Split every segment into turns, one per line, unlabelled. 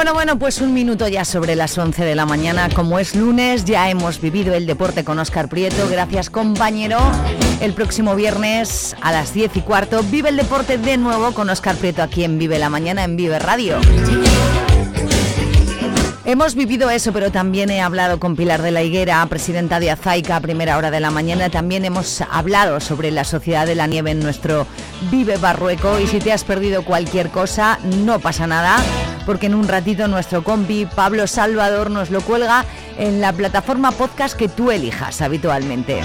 Bueno, bueno, pues un minuto ya sobre las 11 de la mañana. Como es lunes, ya hemos vivido el deporte con Oscar Prieto. Gracias, compañero. El próximo viernes a las 10 y cuarto, vive el deporte de nuevo con Oscar Prieto aquí en Vive la Mañana en Vive Radio. Hemos vivido eso, pero también he hablado con Pilar de la Higuera, presidenta de Azaica, a primera hora de la mañana. También hemos hablado sobre la Sociedad de la Nieve en nuestro Vive Barrueco. Y si te has perdido cualquier cosa, no pasa nada, porque en un ratito nuestro compi Pablo Salvador nos lo cuelga en la plataforma podcast que tú elijas habitualmente.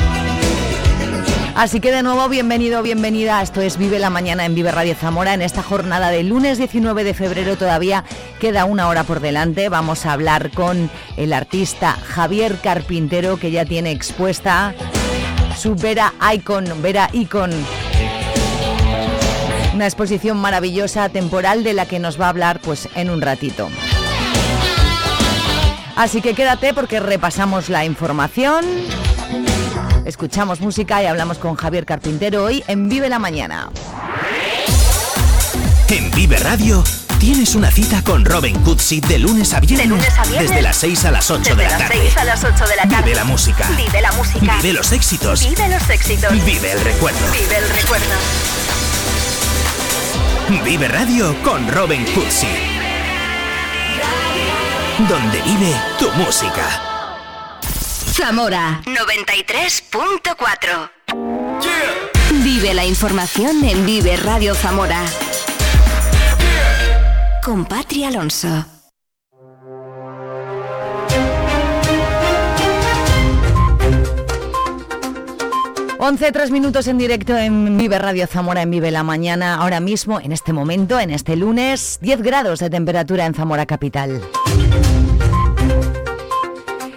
Así que de nuevo, bienvenido, bienvenida. Esto es Vive la Mañana en Vive Radio Zamora. En esta jornada de lunes 19 de febrero todavía queda una hora por delante. Vamos a hablar con el artista Javier Carpintero, que ya tiene expuesta su Vera Icon, Vera Icon. Una exposición maravillosa, temporal, de la que nos va a hablar pues en un ratito. Así que quédate porque repasamos la información. Escuchamos música y hablamos con Javier Carpintero hoy en Vive la Mañana.
En Vive Radio tienes una cita con Robin Cutsi de lunes a viernes.
De lunes a viernes.
Desde las 6 a las 8
Desde
de la
las
tarde.
6 a las 8 de la tarde.
Vive la música.
Vive la música.
Vive los éxitos.
Vive los éxitos.
Vive el recuerdo.
Vive el recuerdo.
Vive Radio con Robin Cutsi. Donde vive tu música.
Zamora 93.4. Vive la información en Vive Radio Zamora. Con Patri Alonso.
11, 3 minutos en directo en Vive Radio Zamora, en Vive la Mañana. Ahora mismo, en este momento, en este lunes, 10 grados de temperatura en Zamora Capital.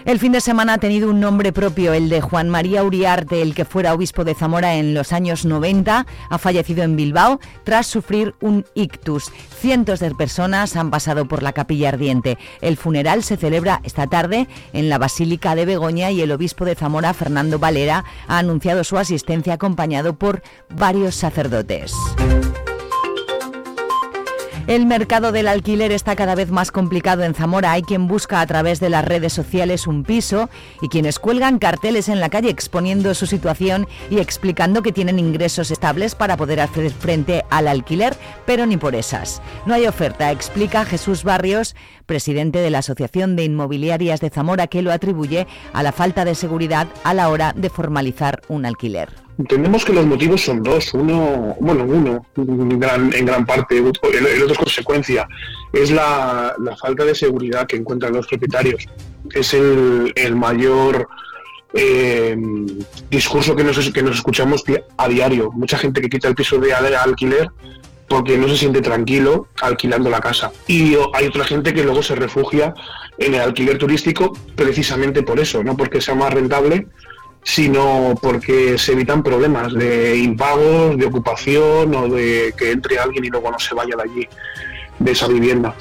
El fin de semana ha tenido un nombre propio, el de Juan María Uriarte, el que fuera obispo de Zamora en los años 90, ha fallecido en Bilbao tras sufrir un ictus. Cientos de personas han pasado por la capilla ardiente. El funeral se celebra esta tarde en la Basílica de Begoña y el obispo de Zamora, Fernando Valera, ha anunciado su asistencia acompañado por varios sacerdotes. El mercado del alquiler está cada vez más complicado en Zamora. Hay quien busca a través de las redes sociales un piso y quienes cuelgan carteles en la calle exponiendo su situación y explicando que tienen ingresos estables para poder hacer frente al alquiler, pero ni por esas. No hay oferta, explica Jesús Barrios, presidente de la Asociación de Inmobiliarias de Zamora, que lo atribuye a la falta de seguridad a la hora de formalizar un alquiler.
Entendemos que los motivos son dos. Uno, bueno, uno, en gran, en gran parte, el, otro es consecuencia, es la, falta de seguridad que encuentran los propietarios. Es el, mayor eh, discurso que nos, que nos escuchamos a diario. Mucha gente que quita el piso de al- alquiler porque no se siente tranquilo alquilando la casa. Y hay otra gente que luego se refugia en el alquiler turístico precisamente por eso, no porque sea más rentable, sino porque se evitan problemas de impagos, de ocupación o de que entre alguien y luego no se vaya de allí, de esa vivienda.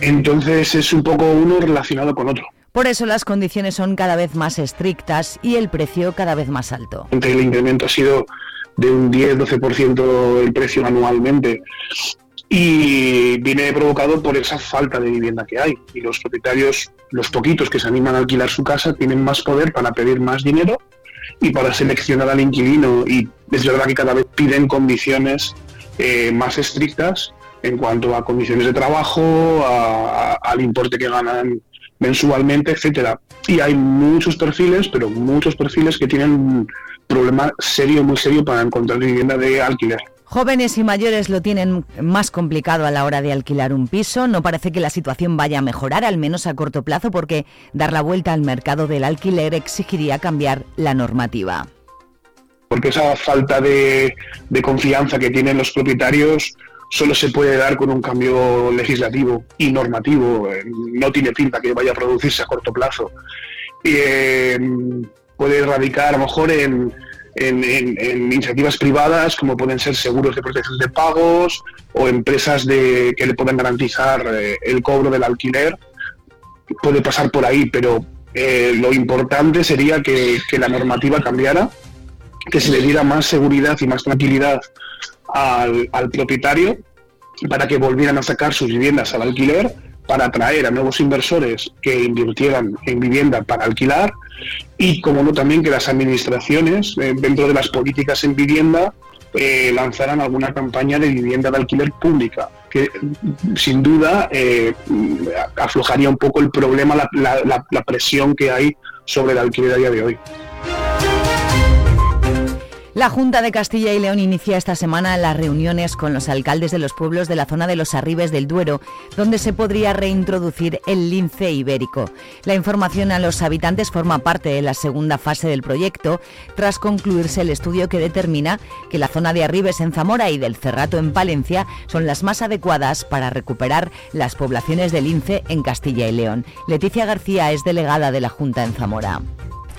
Entonces es un poco uno relacionado con otro.
Por eso las condiciones son cada vez más estrictas y el precio cada vez más alto.
El incremento ha sido de un 10-12% el precio anualmente y viene provocado por esa falta de vivienda que hay. Y los propietarios, los poquitos que se animan a alquilar su casa, tienen más poder para pedir más dinero y para seleccionar al inquilino. Y es verdad que cada vez piden condiciones eh, más estrictas en cuanto a condiciones de trabajo, a- al importe que ganan mensualmente, etcétera. Y hay muchos perfiles, pero muchos perfiles que tienen un problema serio, muy serio para encontrar vivienda de alquiler.
Jóvenes y mayores lo tienen más complicado a la hora de alquilar un piso. No parece que la situación vaya a mejorar, al menos a corto plazo, porque dar la vuelta al mercado del alquiler exigiría cambiar la normativa.
Porque esa falta de, confianza que tienen los propietarios solo se puede dar con un cambio legislativo y normativo. No tiene pinta que vaya a producirse a corto plazo. Eh, puede radicar a lo mejor en en, iniciativas privadas como pueden ser seguros de protección de pagos o empresas de, que le puedan garantizar eh, el cobro del alquiler. Puede pasar por ahí, pero eh, lo importante sería que, la normativa cambiara, que se le diera más seguridad y más tranquilidad al, al propietario para que volvieran a sacar sus viviendas al alquiler para atraer a nuevos inversores que invirtieran en vivienda para alquilar y, como no, también que las administraciones, eh, dentro de las políticas en vivienda, eh, lanzaran alguna campaña de vivienda de alquiler pública, que sin duda eh, aflojaría un poco el problema, la presión que hay sobre el alquiler a día de hoy.
La Junta de Castilla y León inicia esta semana las reuniones con los alcaldes de los pueblos de la zona de los Arribes del Duero, donde se podría reintroducir el lince ibérico. La información a los habitantes forma parte de la segunda fase del proyecto, tras concluirse el estudio que determina que la zona de Arribes en Zamora y del Cerrato en Palencia son las más adecuadas para recuperar las poblaciones de lince en Castilla y León. Leticia García es delegada de la Junta en Zamora.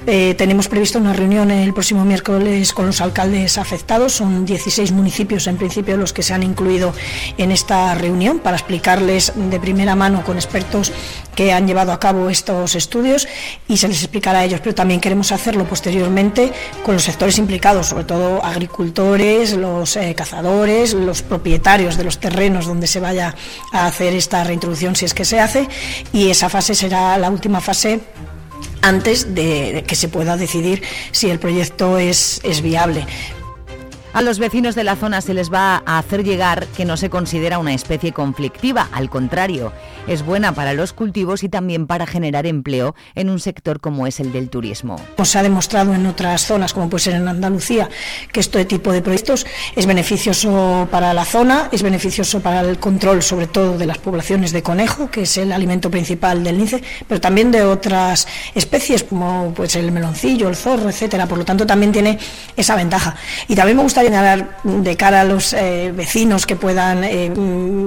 Eh, tenemos previsto una reunión el próximo miércoles con los alcaldes afectados. Son 16 municipios en principio los que se han incluido en esta reunión para explicarles de primera mano con expertos que han llevado a cabo estos estudios y se les explicará a ellos. Pero también queremos hacerlo posteriormente con los sectores implicados, sobre todo agricultores, los eh, cazadores, los propietarios de los terrenos donde se vaya a hacer esta reintroducción si es que se hace. Y esa fase será la última fase antes de que se pueda decidir si el proyecto es, es viable.
A los vecinos de la zona se les va a hacer llegar que no se considera una especie conflictiva, al contrario, es buena para los cultivos y también para generar empleo en un sector como es el del turismo.
Se ha demostrado en otras zonas, como puede ser en Andalucía, que este tipo de proyectos es beneficioso para la zona, es beneficioso para el control sobre todo de las poblaciones de conejo, que es el alimento principal del lince, pero también de otras especies como pues el meloncillo, el zorro, etcétera. Por lo tanto, también tiene esa ventaja. Y también me gustaría señalar de cara a los eh, vecinos que puedan, eh,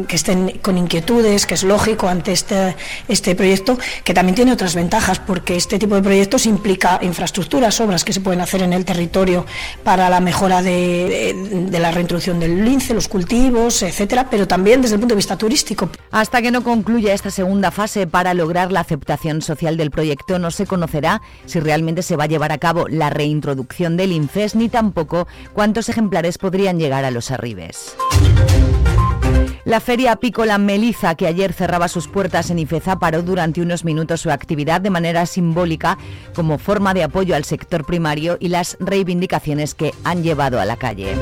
que estén con inquietudes, que es lógico ante este, este proyecto, que también tiene otras ventajas, porque este tipo de proyectos implica infraestructuras, obras que se pueden hacer en el territorio para la mejora de, de la reintroducción del lince, los cultivos, etcétera, pero también desde el punto de vista turístico.
Hasta que no concluya esta segunda fase para lograr la aceptación social del proyecto, no se conocerá si realmente se va a llevar a cabo la reintroducción del INCES ni tampoco cuántos ejemplares podrían llegar a los arribes. La feria apícola Meliza, que ayer cerraba sus puertas en Ifeza, paró durante unos minutos su actividad de manera simbólica como forma de apoyo al sector primario y las reivindicaciones que han llevado a la calle.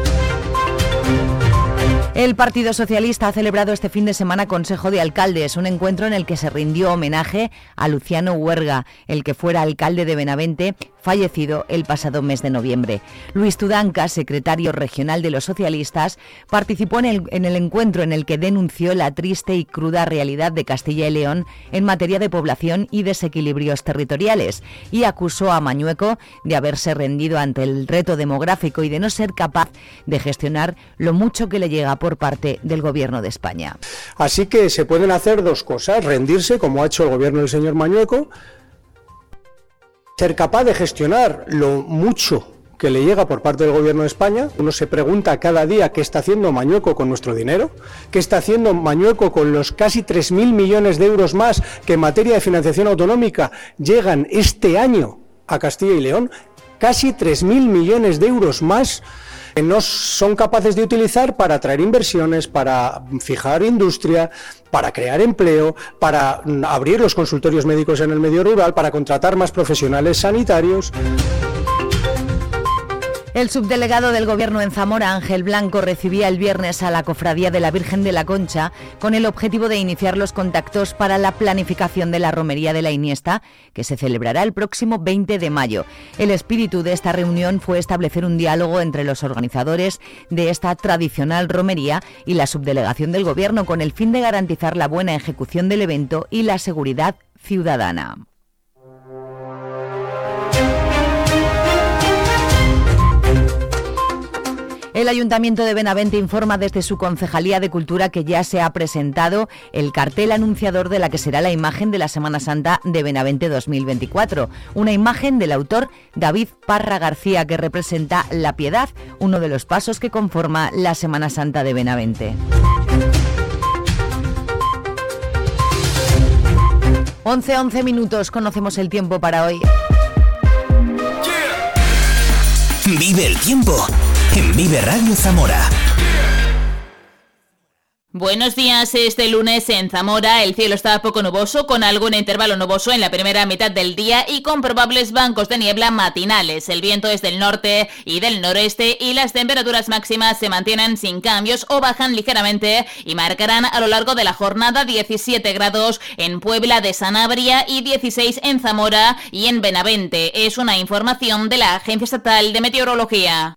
El Partido Socialista ha celebrado este fin de semana Consejo de Alcaldes, un encuentro en el que se rindió homenaje a Luciano Huerga, el que fuera alcalde de Benavente, fallecido el pasado mes de noviembre. Luis Tudanca, secretario regional de los socialistas, participó en el, en el encuentro en el que denunció la triste y cruda realidad de Castilla y León en materia de población y desequilibrios territoriales y acusó a Mañueco de haberse rendido ante el reto demográfico y de no ser capaz de gestionar lo mucho que le llega por parte del Gobierno de España.
Así que se pueden hacer dos cosas, rendirse, como ha hecho el Gobierno del señor Mañueco, ser capaz de gestionar lo mucho que le llega por parte del Gobierno de España. Uno se pregunta cada día qué está haciendo Mañueco con nuestro dinero, qué está haciendo Mañueco con los casi 3.000 millones de euros más que en materia de financiación autonómica llegan este año a Castilla y León, casi 3.000 millones de euros más que no son capaces de utilizar para atraer inversiones, para fijar industria, para crear empleo, para abrir los consultorios médicos en el medio rural, para contratar más profesionales sanitarios.
El subdelegado del Gobierno en Zamora, Ángel Blanco, recibía el viernes a la Cofradía de la Virgen de la Concha con el objetivo de iniciar los contactos para la planificación de la Romería de la Iniesta, que se celebrará el próximo 20 de mayo. El espíritu de esta reunión fue establecer un diálogo entre los organizadores de esta tradicional romería y la subdelegación del Gobierno con el fin de garantizar la buena ejecución del evento y la seguridad ciudadana. El Ayuntamiento de Benavente informa desde su Concejalía de Cultura que ya se ha presentado el cartel anunciador de la que será la imagen de la Semana Santa de Benavente 2024. Una imagen del autor David Parra García que representa la piedad, uno de los pasos que conforma la Semana Santa de Benavente. 11, 11 minutos, conocemos el tiempo para hoy.
Vive el tiempo en Vive Radio Zamora.
Buenos días, este lunes en Zamora el cielo está poco nuboso con algún intervalo nuboso en la primera mitad del día y con probables bancos de niebla matinales. El viento es del norte y del noreste y las temperaturas máximas se mantienen sin cambios o bajan ligeramente y marcarán a lo largo de la jornada 17 grados en Puebla de Sanabria y 16 en Zamora y en Benavente. Es una información de la Agencia Estatal de Meteorología.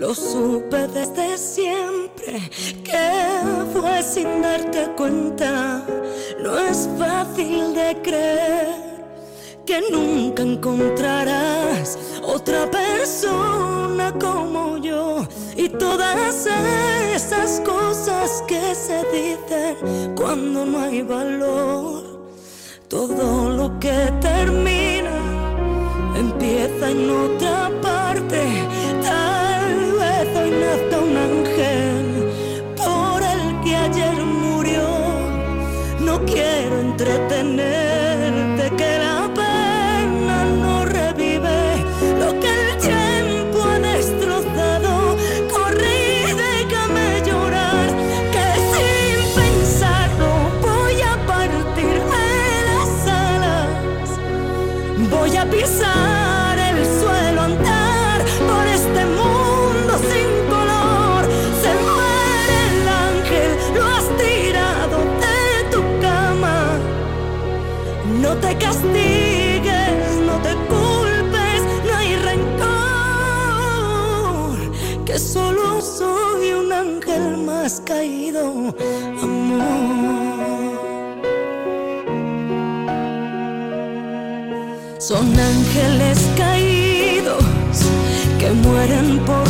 Lo supe desde siempre que fue sin darte cuenta. No es fácil de creer que nunca encontrarás otra persona como yo. Y todas esas cosas que se dicen cuando no hay valor. Todo lo que termina empieza en otra parte. Nazca un ángel por el que ayer murió. No quiero entretenerte, Que solo soy un ángel más caído, amor. Son ángeles caídos que mueren por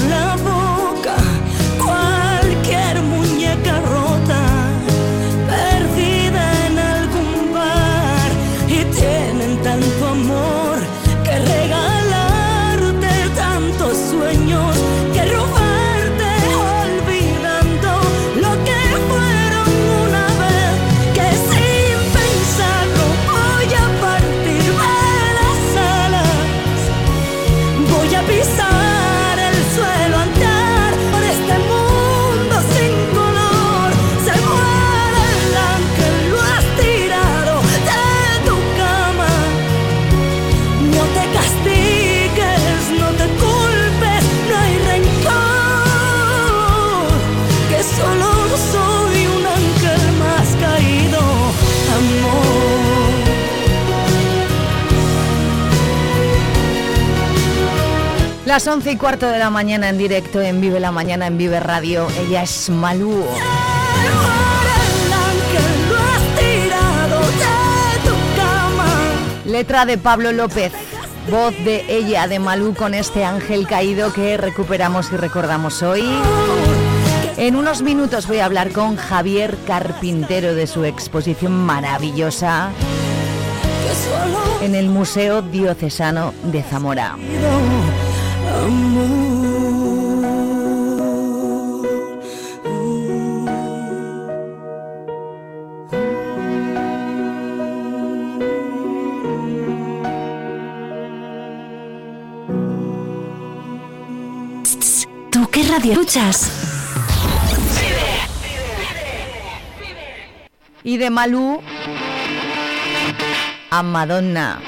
Las
11 y cuarto de la mañana en directo en Vive la Mañana en Vive Radio. Ella es Malú. Letra de Pablo López.
Voz de ella, de Malú, con este ángel caído que recuperamos y recordamos hoy. En unos minutos voy a hablar con Javier Carpintero de su exposición maravillosa en el Museo Diocesano de Zamora.
¿Tú qué radio escuchas?
Y de Malú a Madonna.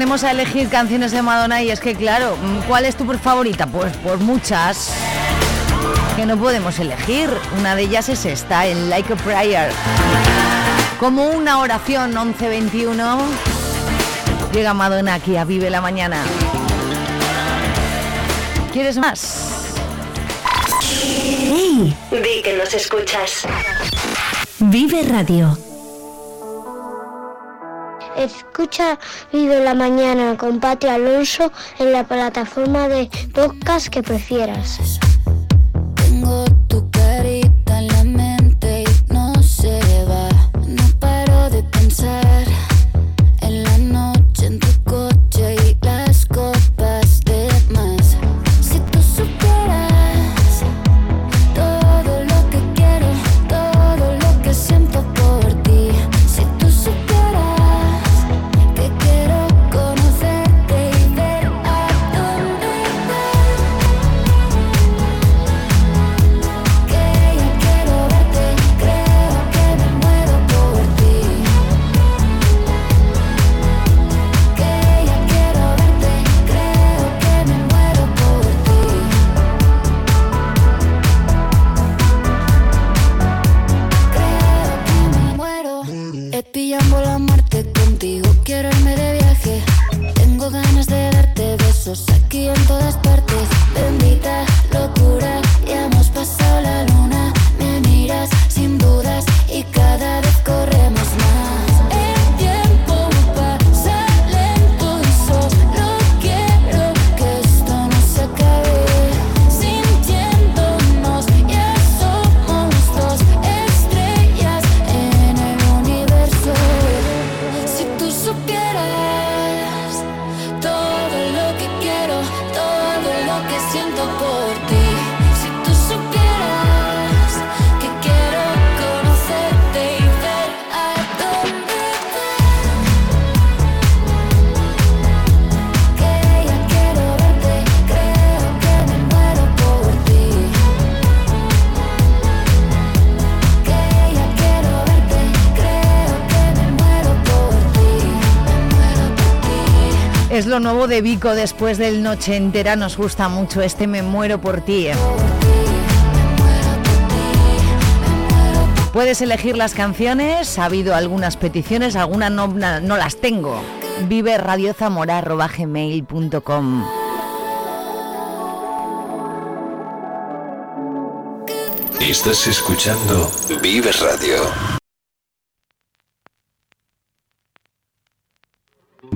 Ponemos a elegir canciones de Madonna y es que claro, mm, ¿cuál es tu favorita? Pues por muchas que no podemos elegir. Una de ellas es esta, en Like a Prayer. Como una oración 1121. Llega Madonna aquí a Vive la Mañana. ¿Quieres más?
¡Hey! Di que nos escuchas. Vive Radio.
Escucha Vive la Mañana con Pati Alonso en la plataforma de podcast que prefieras.
Nuevo de Vico después del Noche Entera. Nos gusta mucho este Me muero por ti. Puedes elegir las canciones. Ha habido algunas peticiones, algunas no, no las tengo. Vive radiozamora.gmail.com
Estás escuchando Vive Radio.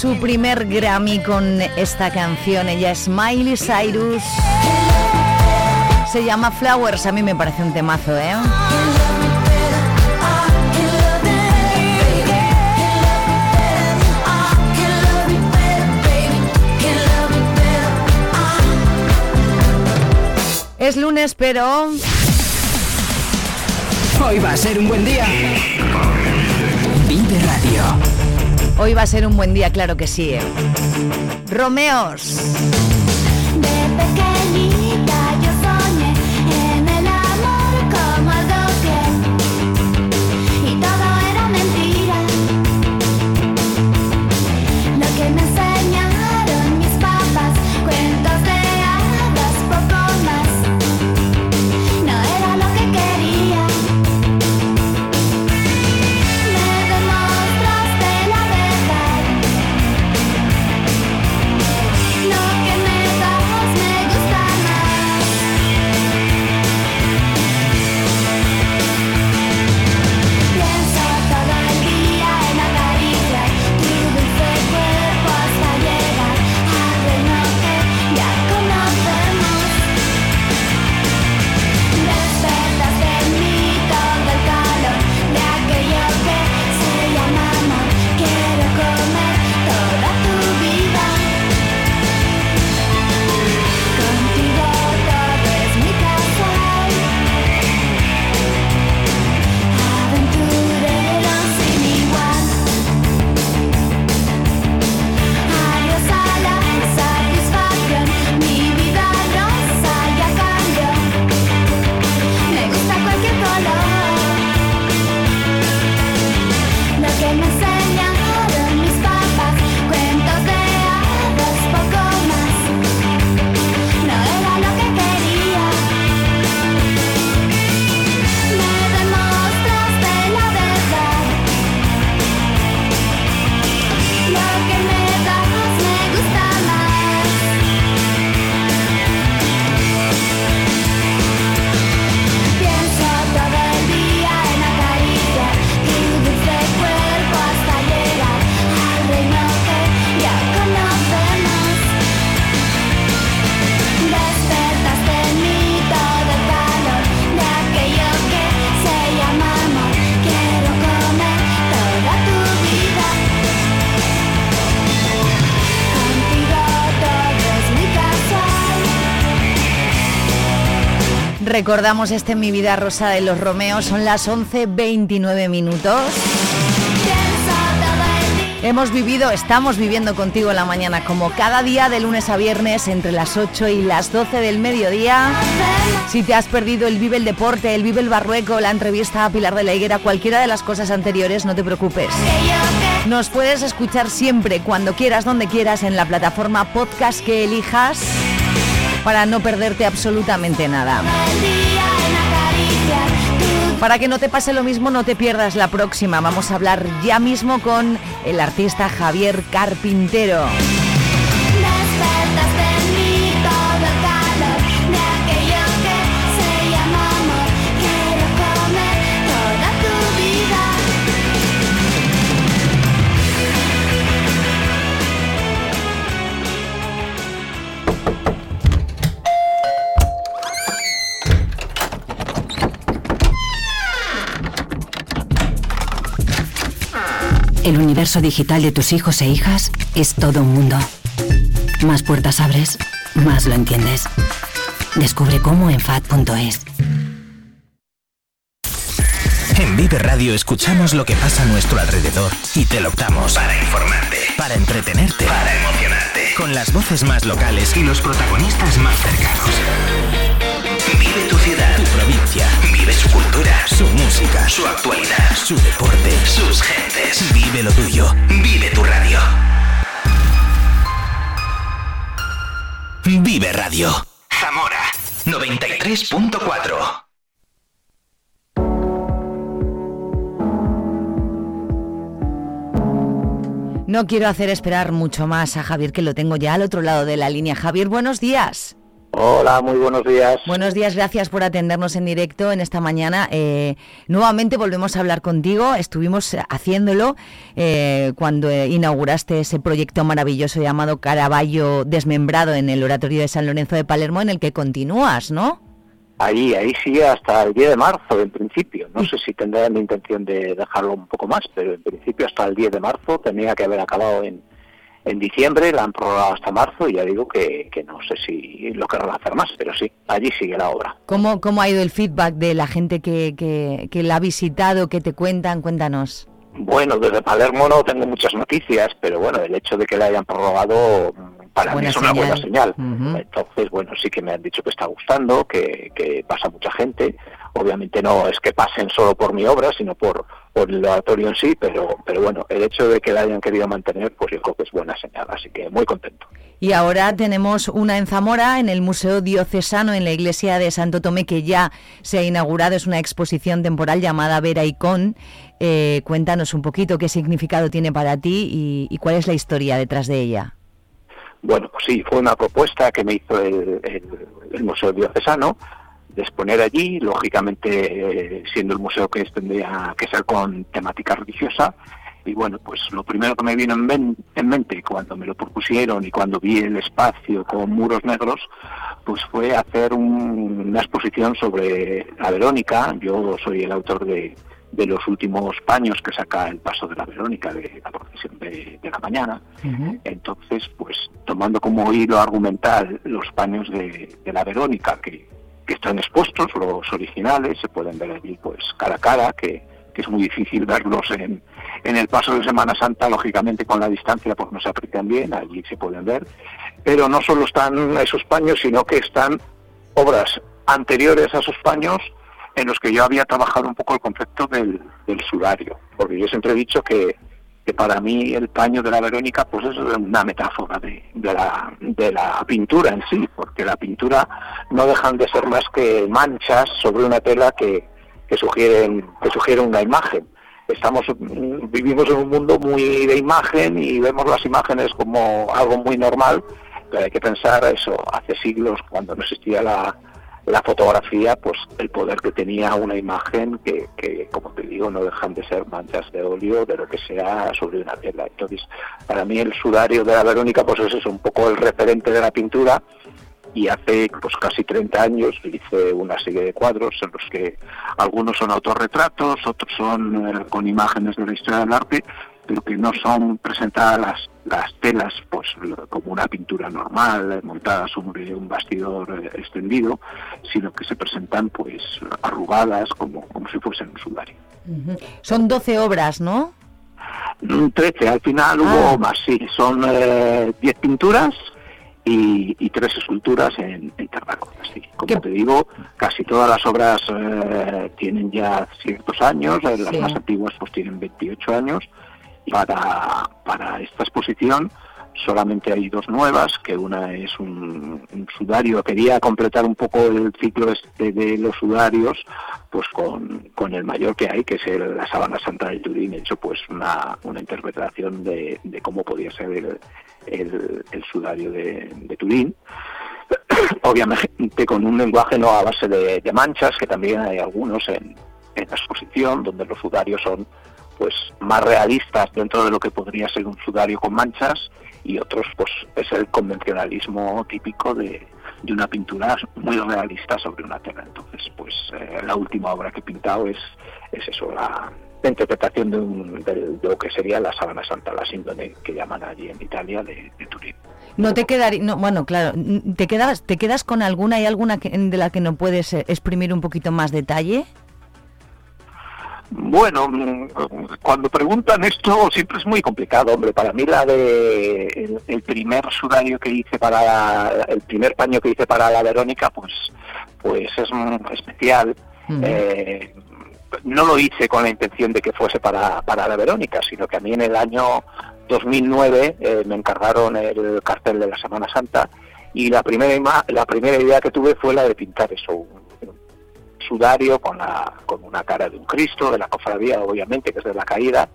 Su primer Grammy con esta canción. Ella es Miley Cyrus. Se llama Flowers. A mí me parece un temazo, ¿eh? Es lunes, pero...
Hoy va a ser un buen día. Vive Radio.
Hoy va a ser un buen día, claro que sí. ¿eh? Romeos. Recordamos este Mi Vida Rosa de los Romeos. Son las 11.29 minutos. Hemos vivido, estamos viviendo contigo la mañana como cada día de lunes a viernes entre las 8 y las 12 del mediodía. Si te has perdido el Vive el Deporte, el Vive el Barrueco, la entrevista a Pilar de la Higuera, cualquiera de las cosas anteriores, no te preocupes. Nos puedes escuchar siempre, cuando quieras, donde quieras, en la plataforma podcast que elijas para no perderte absolutamente nada. Para que no te pase lo mismo, no te pierdas la próxima. Vamos a hablar ya mismo con el artista Javier Carpintero.
El
universo digital de tus hijos e hijas es todo un mundo. Más puertas abres, más lo entiendes. Descubre cómo en FAD.es.
En Vive Radio escuchamos lo que pasa a nuestro alrededor y te lo optamos para informarte, para entretenerte, para emocionarte, con las voces más locales y los protagonistas más cercanos. Vive tu ciudad, tu provincia, vive su cultura, su música, su actualidad, su deporte, sus gentes. Vive lo tuyo. Vive tu radio. Vive Radio. Zamora 93.4.
No quiero hacer esperar mucho más a Javier, que lo tengo ya al otro lado de la línea. Javier, buenos días.
Hola, muy buenos días.
Buenos días, gracias por atendernos en directo en esta mañana. Eh, nuevamente volvemos a hablar contigo. Estuvimos haciéndolo eh, cuando inauguraste ese proyecto maravilloso llamado Caraballo Desmembrado en el Oratorio de San Lorenzo de Palermo, en el que continúas, ¿no?
Ahí, ahí sigue hasta el 10 de marzo, en principio. No sé si tendrán la intención de dejarlo un poco más, pero en principio hasta el 10 de marzo tenía que haber acabado en, en diciembre, la han prorrogado hasta marzo y ya digo que, que no sé si lo querrán hacer más, pero sí, allí sigue la obra.
¿Cómo, cómo ha ido el feedback de la gente que, que, que la ha visitado, que te cuentan? Cuéntanos.
Bueno, desde Palermo no tengo muchas noticias, pero bueno, el hecho de que la hayan prorrogado para
Buena
mí es una buena señal. Entonces, bueno, sí que me han dicho que está gustando, que, que pasa mucha gente. Obviamente no es que pasen solo por mi obra, sino por, por el oratorio en sí, pero, pero bueno, el hecho de que la hayan querido mantener, pues yo creo que es buena señal, así que muy contento.
Y ahora tenemos una en Zamora, en el Museo Diocesano, en la iglesia de Santo Tomé, que ya se ha inaugurado. Es una exposición temporal llamada Vera Icon. Eh, cuéntanos un poquito qué significado tiene para ti y, y cuál es la historia detrás de ella.
Bueno, pues sí, fue una propuesta que me hizo el, Museo Diocesano de exponer allí, lógicamente eh, siendo el museo que tendría que ser con temática religiosa. Y bueno, pues lo primero que me vino en mente cuando me lo propusieron y cuando vi el espacio con muros negros, pues fue hacer un- una exposición sobre la Verónica. Yo soy el autor de, de los últimos paños que saca el paso de la Verónica, de la procesión de- de la mañana. Entonces, pues tomando como hilo argumental los paños de, de la Verónica que, que están expuestos, los originales, se pueden ver allí pues cara a cara, que, que es muy difícil verlos en, en el paso de Semana Santa, lógicamente con la distancia pues no se aprecian bien, allí se pueden ver. Pero no solo están esos paños, sino que están obras anteriores a esos paños en los que yo había trabajado un poco el concepto del, del sudario, porque yo siempre he dicho que, para mí el paño de la Verónica pues es una metáfora de, la, pintura en sí, porque la pintura no dejan de ser más que manchas sobre una tela que, que sugieren que sugieren una imagen. Estamos vivimos en un mundo muy de imagen y vemos las imágenes como algo muy normal, pero hay que pensar eso hace siglos cuando no existía la, la fotografía, pues el poder que tenía una imagen que, que, como te digo, no dejan de ser manchas de óleo, de lo que sea, sobre una tela. Entonces, para mí el sudario de la Verónica, pues es eso, un poco el referente de la pintura, y hace pues casi 30 años hice una serie de cuadros en los que algunos son autorretratos, otros son eh, con imágenes de la historia del arte, pero que no son presentadas las, las telas pues como una pintura normal, montada sobre un bastidor eh, extendido, sino que se presentan pues arrugadas como, como si fuesen un sudario.
Ujú. Son 12 obras, ¿no?
Mm, 13, al final hubo más, sí, son eh, 10 pinturas y, y tres esculturas en, en terracota. sí. Como te digo, casi todas las obras eh, tienen ya ciertos años, eh, las
Sí.
más antiguas pues tienen 28 años. Para, para esta exposición. Solamente hay dos nuevas, que una es un, sudario, quería completar un poco el ciclo este de los sudarios, pues con, con el mayor que hay, que es el- la sábana santa de Turín, he hecho pues una, una interpretación de, de cómo podía ser el, el- el sudario de, de Turín. Obviamente con un lenguaje no a base de, de manchas, que también hay algunos en, en la exposición, donde los sudarios son pues más realistas dentro de lo que podría ser un sudario con manchas y otros pues es el convencionalismo típico de, de una pintura muy realista sobre una tela. Entonces pues eh, la última obra que he pintado es, es eso, la, interpretación de, un- de lo que sería la sábana santa, la síndone que llaman allí en Italia de, Turín.
No te quedaría, no, bueno, claro, ¿te quedas, te quedas con alguna? ¿Hay alguna que- de la que no puedes eh, exprimir un poquito más detalle?
Bueno, mm, cuando preguntan esto siempre es muy complicado, hombre. Para mí la de el, el primer sudario que hice para el primer paño que hice para la Verónica, pues, pues es mm, especial. Eh, no lo hice con la intención de que fuese para, para la Verónica, sino que a mí en el año 2009 eh, me encargaron el cartel de la Semana Santa y la primera la primera idea que tuve fue la de pintar eso, un sudario con, la, con una cara de un Cristo, de la cofradía obviamente, que es de la caída,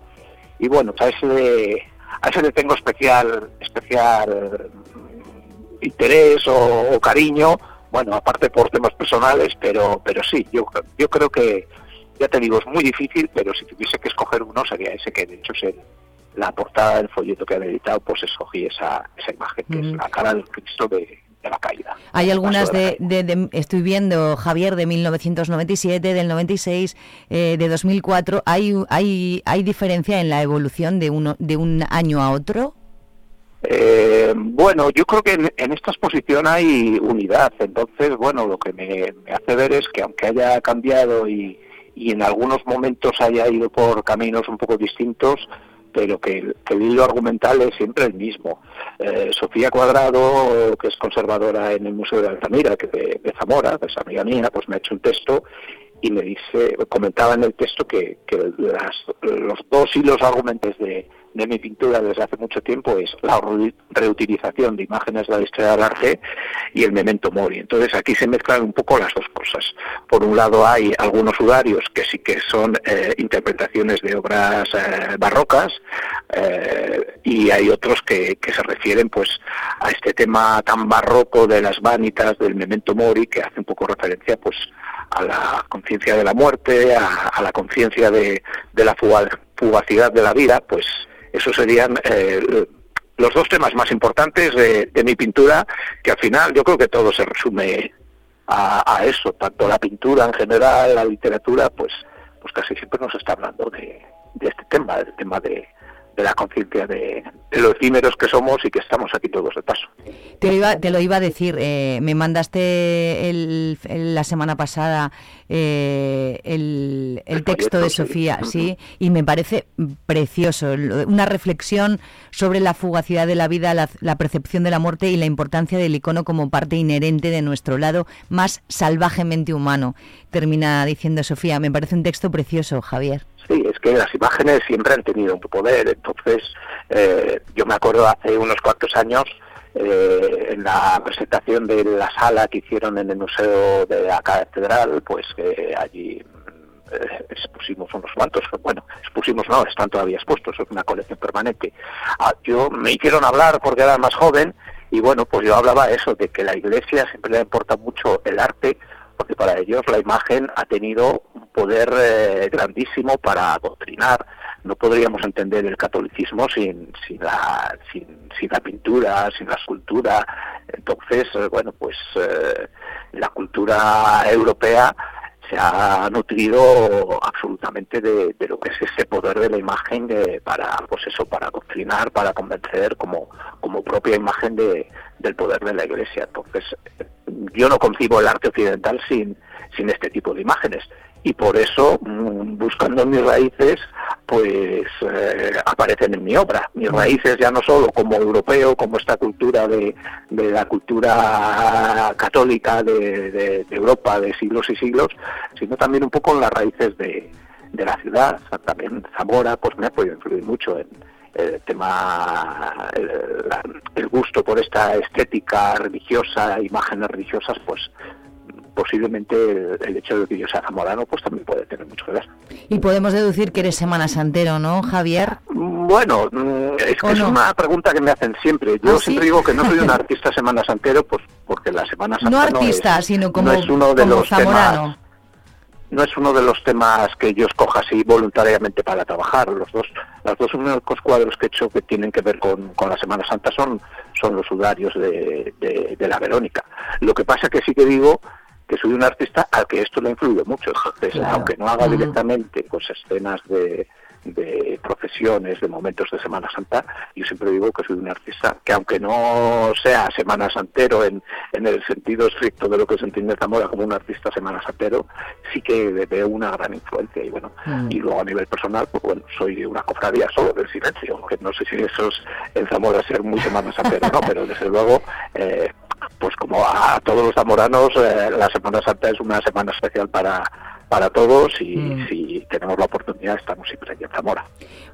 y bueno, a ese le, a ese le tengo especial, especial mm, interés o, o cariño, bueno, aparte por temas personales, pero, pero sí, yo, yo creo que, ya te digo, es muy difícil, pero si tuviese que escoger uno sería ese que de hecho es el- la portada del folleto que han editado, pues escogí esa, esa imagen, que es la cara del Cristo de, de la caída.
Hay algunas de- estoy viendo, Javier, de 1997, del 96, eh, de 2004. ¿Hay, hay, ¿Hay diferencia en la evolución de, uno, de un año a otro?
Eh, bueno, yo creo que en, en esta exposición hay unidad, entonces, bueno, lo que me, me hace ver es que aunque haya cambiado y, y en algunos momentos haya ido por caminos un poco distintos, pero que el, que el hilo argumental es siempre el mismo. Eh, Sofía Cuadrado, que es conservadora en el Museo de Altamira, que de, de Zamora, que es amiga mía, pues me ha hecho un texto y me dice, comentaba en el texto que, que las- los dos hilos argumentos de, de mi pintura desde hace mucho tiempo es la re- reutilización de imágenes de la historia del arte y el memento mori. Entonces aquí se mezclan un poco las dos cosas. Por un lado hay algunos sudarios que sí que son eh, interpretaciones de obras eh, barrocas eh, y hay otros que, que se refieren pues a este tema tan barroco de las vanitas del memento mori que hace un poco referencia pues a la conciencia de la muerte, a, la conciencia de, la fuga- fugacidad de la vida, pues esos serían eh, los dos temas más importantes de, de mi pintura, que al final yo creo que todo se resume a, a eso, tanto la pintura en general, la literatura, pues, pues casi siempre nos está hablando de, de este tema, del tema de, de la conciencia de, de lo efímeros que somos y que estamos aquí todos de paso.
Te lo iba, te lo iba a decir, eh, me mandaste el- el- la semana pasada eh, el, el texto de
folleto, sí.
Sofía, sí, y me parece precioso, una reflexión sobre la fugacidad de la vida, la, la percepción de la muerte y la importancia del icono como parte inherente de nuestro lado más salvajemente humano. Termina diciendo Sofía, me parece un texto precioso, Javier.
Sí, es que las imágenes siempre han tenido un poder. Entonces, eh, yo me acuerdo hace unos cuantos años, eh, en la presentación de la sala que hicieron en el Museo de la Catedral, pues que allí eh, expusimos unos cuantos, bueno, expusimos no, están todavía expuestos, es una colección permanente. Ah, yo me hicieron hablar porque era más joven y bueno, pues yo hablaba eso, de que la Iglesia siempre le importa mucho el arte, porque para ellos la imagen ha tenido un poder eh, grandísimo para adoctrinar. No podríamos entender el catolicismo sin, sin, la, sin, sin la pintura, sin la escultura. Entonces, eh, bueno, pues eh, la cultura europea se ha nutrido absolutamente de, de lo que es ese poder de la imagen para pues eso para adoctrinar para convencer como como propia imagen de, del poder de la iglesia entonces yo no concibo el arte occidental sin sin este tipo de imágenes. Y por eso mm, buscando mis raíces pues eh, aparecen en mi obra. Mis raíces ya no solo como europeo como esta cultura de, de la cultura católica de, de- de Europa de siglos y siglos sino también un poco en las raíces de, de la ciudad. También Zamora pues me ha podido influir mucho en el tema el, gusto por esta estética religiosa imágenes religiosas pues posiblemente el, el hecho de que yo sea zamorano pues también puede tener mucho que ver
Y podemos deducir que eres semana santero, ¿no, Javier?
Bueno, mm, es que
¿O
es
no?
una pregunta que me hacen siempre. Yo
¿Ah, sí?
siempre digo que no soy un artista Semana Santero, pues porque la Semana Santa
No
no
artista,
es,
sino como,
no es uno de los
zamorano.
temas, no es uno de los temas que yo escoja así voluntariamente para trabajar. Los dos, los dos únicos cuadros que he hecho que tienen que ver con, con la Semana Santa son, son los sudarios de, de- de la Verónica. Lo que pasa que sí que digo que soy un artista al que esto le ha influido mucho. Entonces,
Claro.
aunque no haga directamente pues escenas de, de procesiones, de momentos de Semana Santa, yo siempre digo que soy un artista que aunque no sea Semana Santero en, en el sentido estricto de lo que se entiende Zamora como un artista Semana Santero, sí que veo una gran influencia y bueno,
Mm.
y luego a nivel personal, pues bueno, soy una cofradía solo del silencio, que no sé si eso es en Zamora ser muy Semana Santero, no, pero desde luego eh, pues como a todos los zamoranos, eh, la Semana Santa es una semana especial para, para todos y
Mm.
si tenemos la oportunidad estamos siempre aquí en Zamora.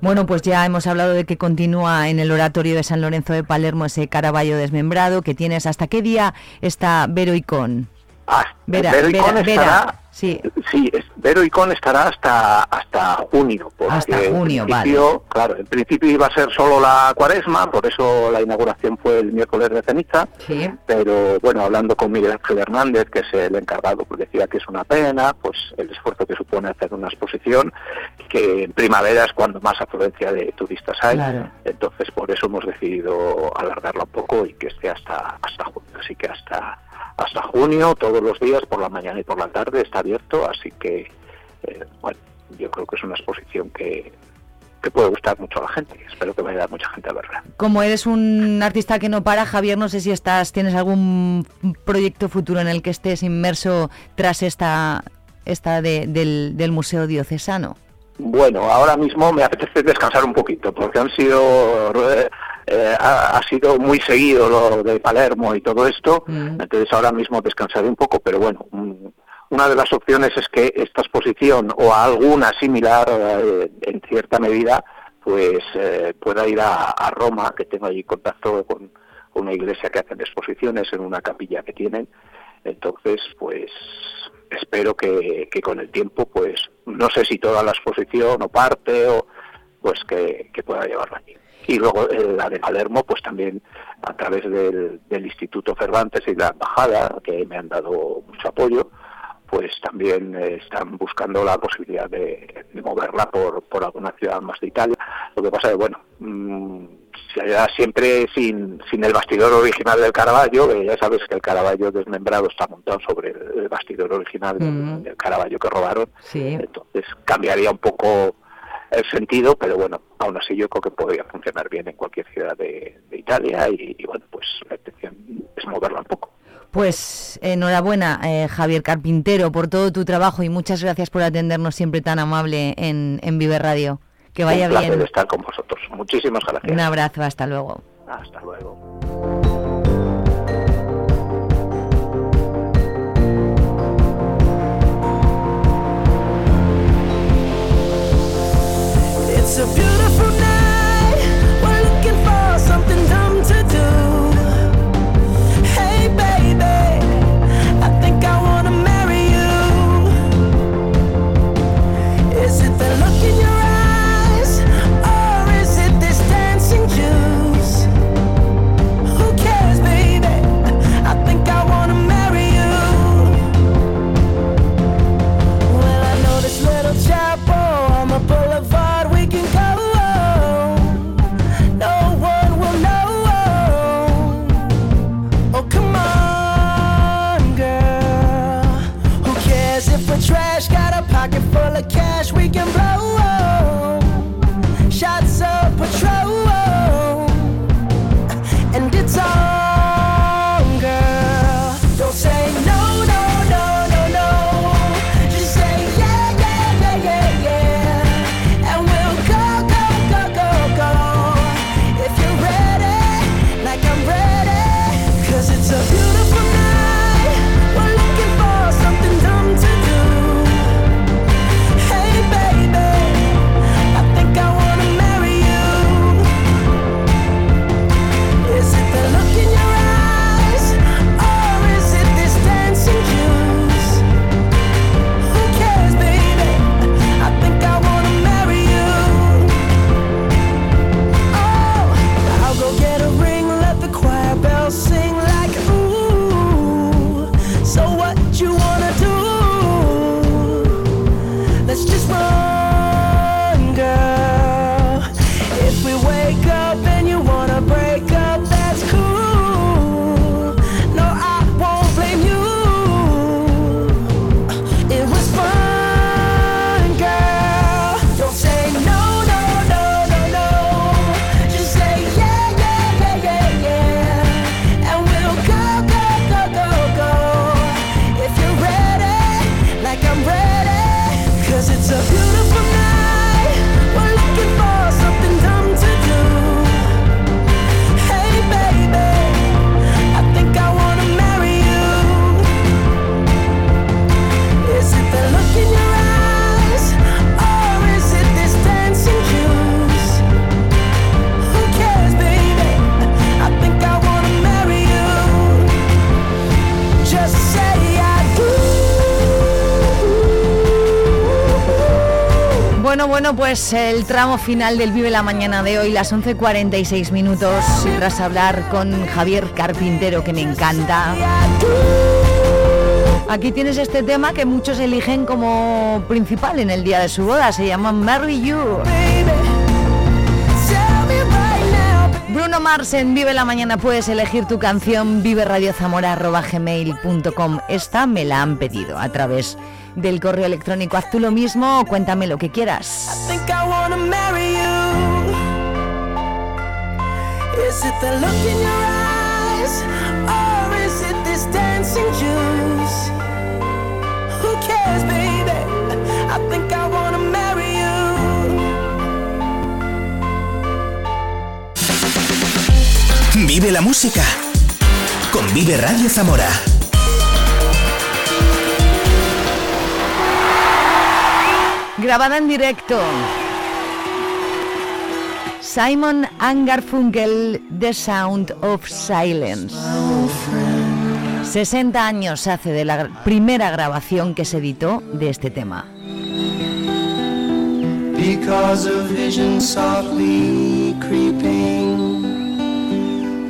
Bueno, pues ya hemos hablado de que continúa en el oratorio de San Lorenzo de Palermo ese Caraballo desmembrado que tienes. ¿Hasta qué día está Vero Icón?
Ah,
Vera,
Vero Icón
Vera,
estará,
Vera, sí.
sí, es- Vero Icón estará hasta hasta junio. porque
Hasta junio,
en principio, Claro, en principio iba a ser solo la cuaresma, por eso la inauguración fue el miércoles de ceniza.
Sí.
Pero bueno, hablando con Miguel Ángel Hernández, que es el encargado, pues decía que es una pena, pues el esfuerzo que supone hacer una exposición, que en primavera es cuando más afluencia de turistas hay.
Claro.
Entonces por eso hemos decidido alargarla un poco y que esté hasta hasta junio. Así que hasta hasta junio, todos los días, por la mañana y por la tarde, está abierto. Así que, eh, bueno, yo creo que es una exposición que, que puede gustar mucho a la gente. Espero que vaya mucha gente a verla.
Como eres un artista que no para, Javier, no sé si estás, tienes algún proyecto futuro en el que estés inmerso tras esta, esta de- del, del Museo Diocesano.
Bueno, ahora mismo me apetece descansar un poquito, porque han sido eh, ha, ha sido muy seguido lo de Palermo y todo esto, entonces ahora mismo descansaré un poco, pero bueno, mm, una de las opciones es que esta exposición o alguna similar eh, en cierta medida, pues eh, pueda ir a, a Roma, que tengo allí contacto con una iglesia que hacen exposiciones en una capilla que tienen, entonces pues espero que, que con el tiempo, pues no sé si toda la exposición o parte, o pues que, que pueda llevarlo allí. Y luego eh, la de Palermo, pues también a través del, del Instituto Cervantes y la Embajada, que me han dado mucho apoyo, pues también eh, están buscando la posibilidad de, de moverla por, por alguna ciudad más de Italia. Lo que pasa es, bueno, mm, se hará siempre sin, sin el bastidor original del Caravaggio, ya sabes que el Caravaggio desmembrado está montado sobre el, el bastidor original del-
Mm.
del Caravaggio que robaron.
Sí.
Entonces cambiaría un poco sentido, pero bueno, aún así yo creo que podría funcionar bien en cualquier ciudad de, de Italia y, y, bueno, pues la intención es moverla un poco.
Pues enhorabuena, eh, Javier Carpintero, por todo tu trabajo y muchas gracias por atendernos siempre tan amable en, en Vive Radio. Que vaya
un placer
bien.
estar con vosotros. Muchísimas gracias.
Un abrazo, hasta luego.
Hasta luego.
It's a beautiful night.
Pues el tramo final del Vive la Mañana de hoy, las 11.46 minutos, y tras hablar con Javier Carpintero, que me encanta. Aquí tienes este tema que muchos eligen como principal en el día de su boda, se llama Marry You. Mars en Vive la Mañana. Puedes elegir tu canción viveradiozamora.gmail.com Esta me la han pedido a través del correo electrónico. Haz tú lo mismo o cuéntame lo que quieras.
Vive la música con Vive Radio Zamora.
Grabada en directo. Simon Angarfunkel, The Sound of Silence. 60 años hace de la primera grabación que se editó de este tema.
because a vision softly creeping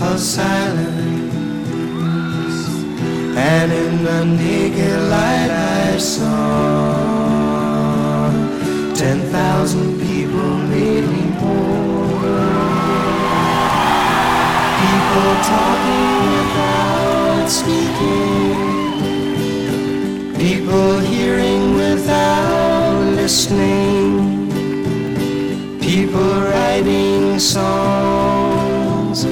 of silence. And in the naked light I saw ten thousand people made me more. People talking without speaking. People hearing without listening. People writing songs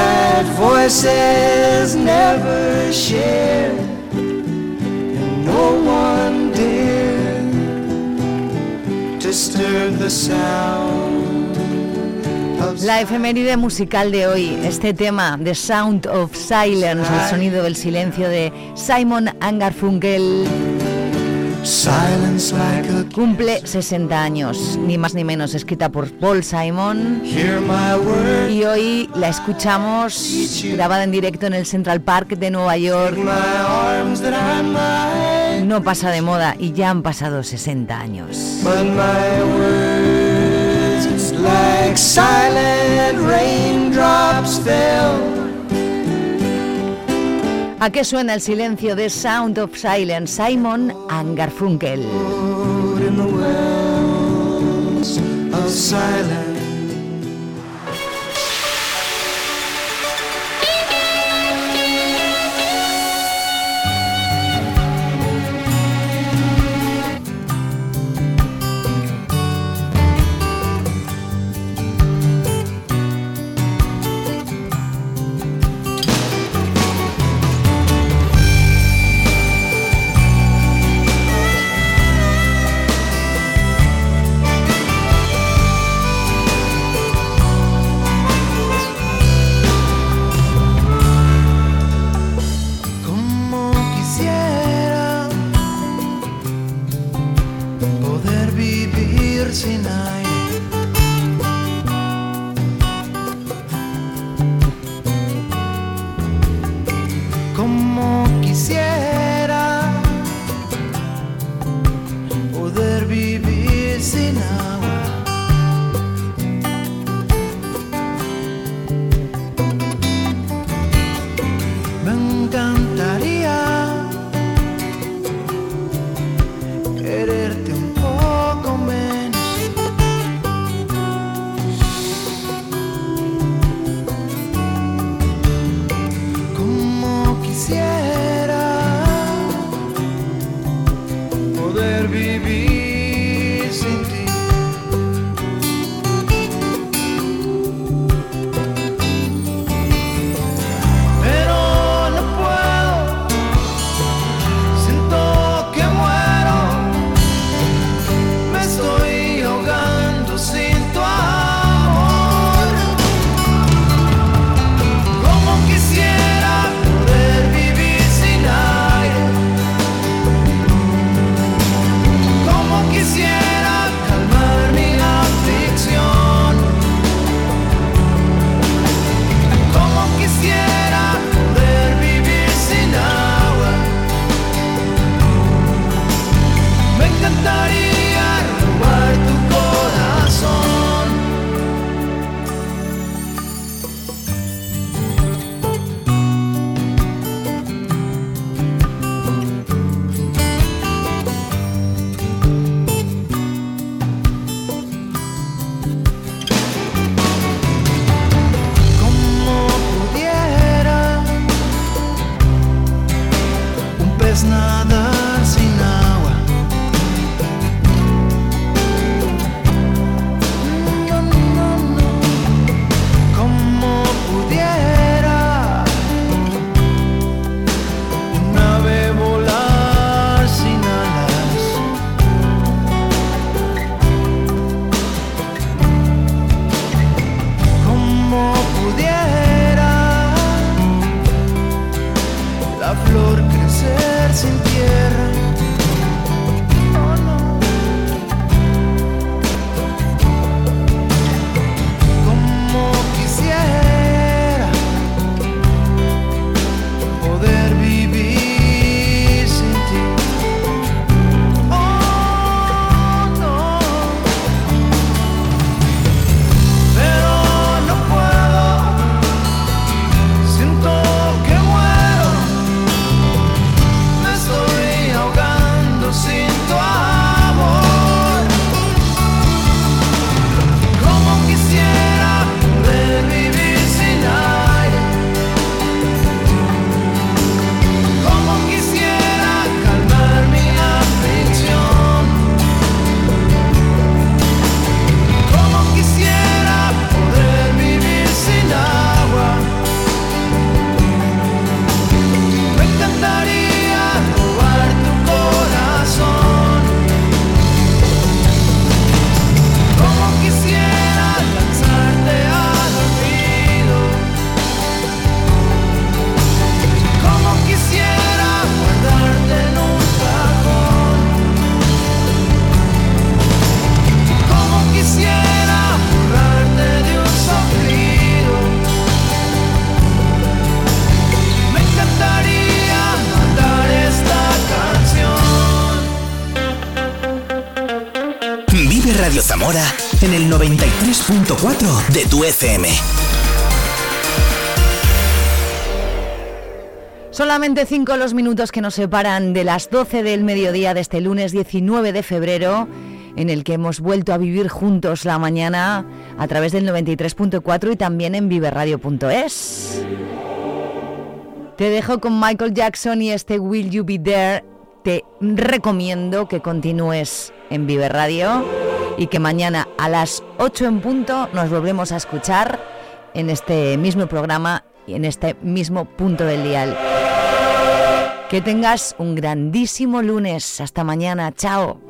that voices never shared. And no one dared disturb the sound of
La efeméride musical de hoy, este tema, The Sound of Silence, el sonido del silencio de Simon Angarfunkel.
Silence like a
Cumple 60 años, ni más ni menos, escrita por Paul Simon. Y hoy la escuchamos grabada en directo en el Central Park de Nueva York. No pasa de moda y ya han pasado 60 años.
but
¿A qué suena el silencio de Sound of Silence? Simon Angarfunkel.
in
Radio Zamora en el 93.4 de tu FM.
Solamente cinco los minutos que nos separan de las 12 del mediodía de este lunes 19 de febrero, en el que hemos vuelto a vivir juntos la mañana a través del 93.4 y también en viverradio.es. Te dejo con Michael Jackson y este Will You Be There. Te recomiendo que continúes en Vive Radio y que mañana a las 8 en punto nos volvemos a escuchar en este mismo programa y en este mismo punto del dial. Que tengas un grandísimo lunes. Hasta mañana. Chao.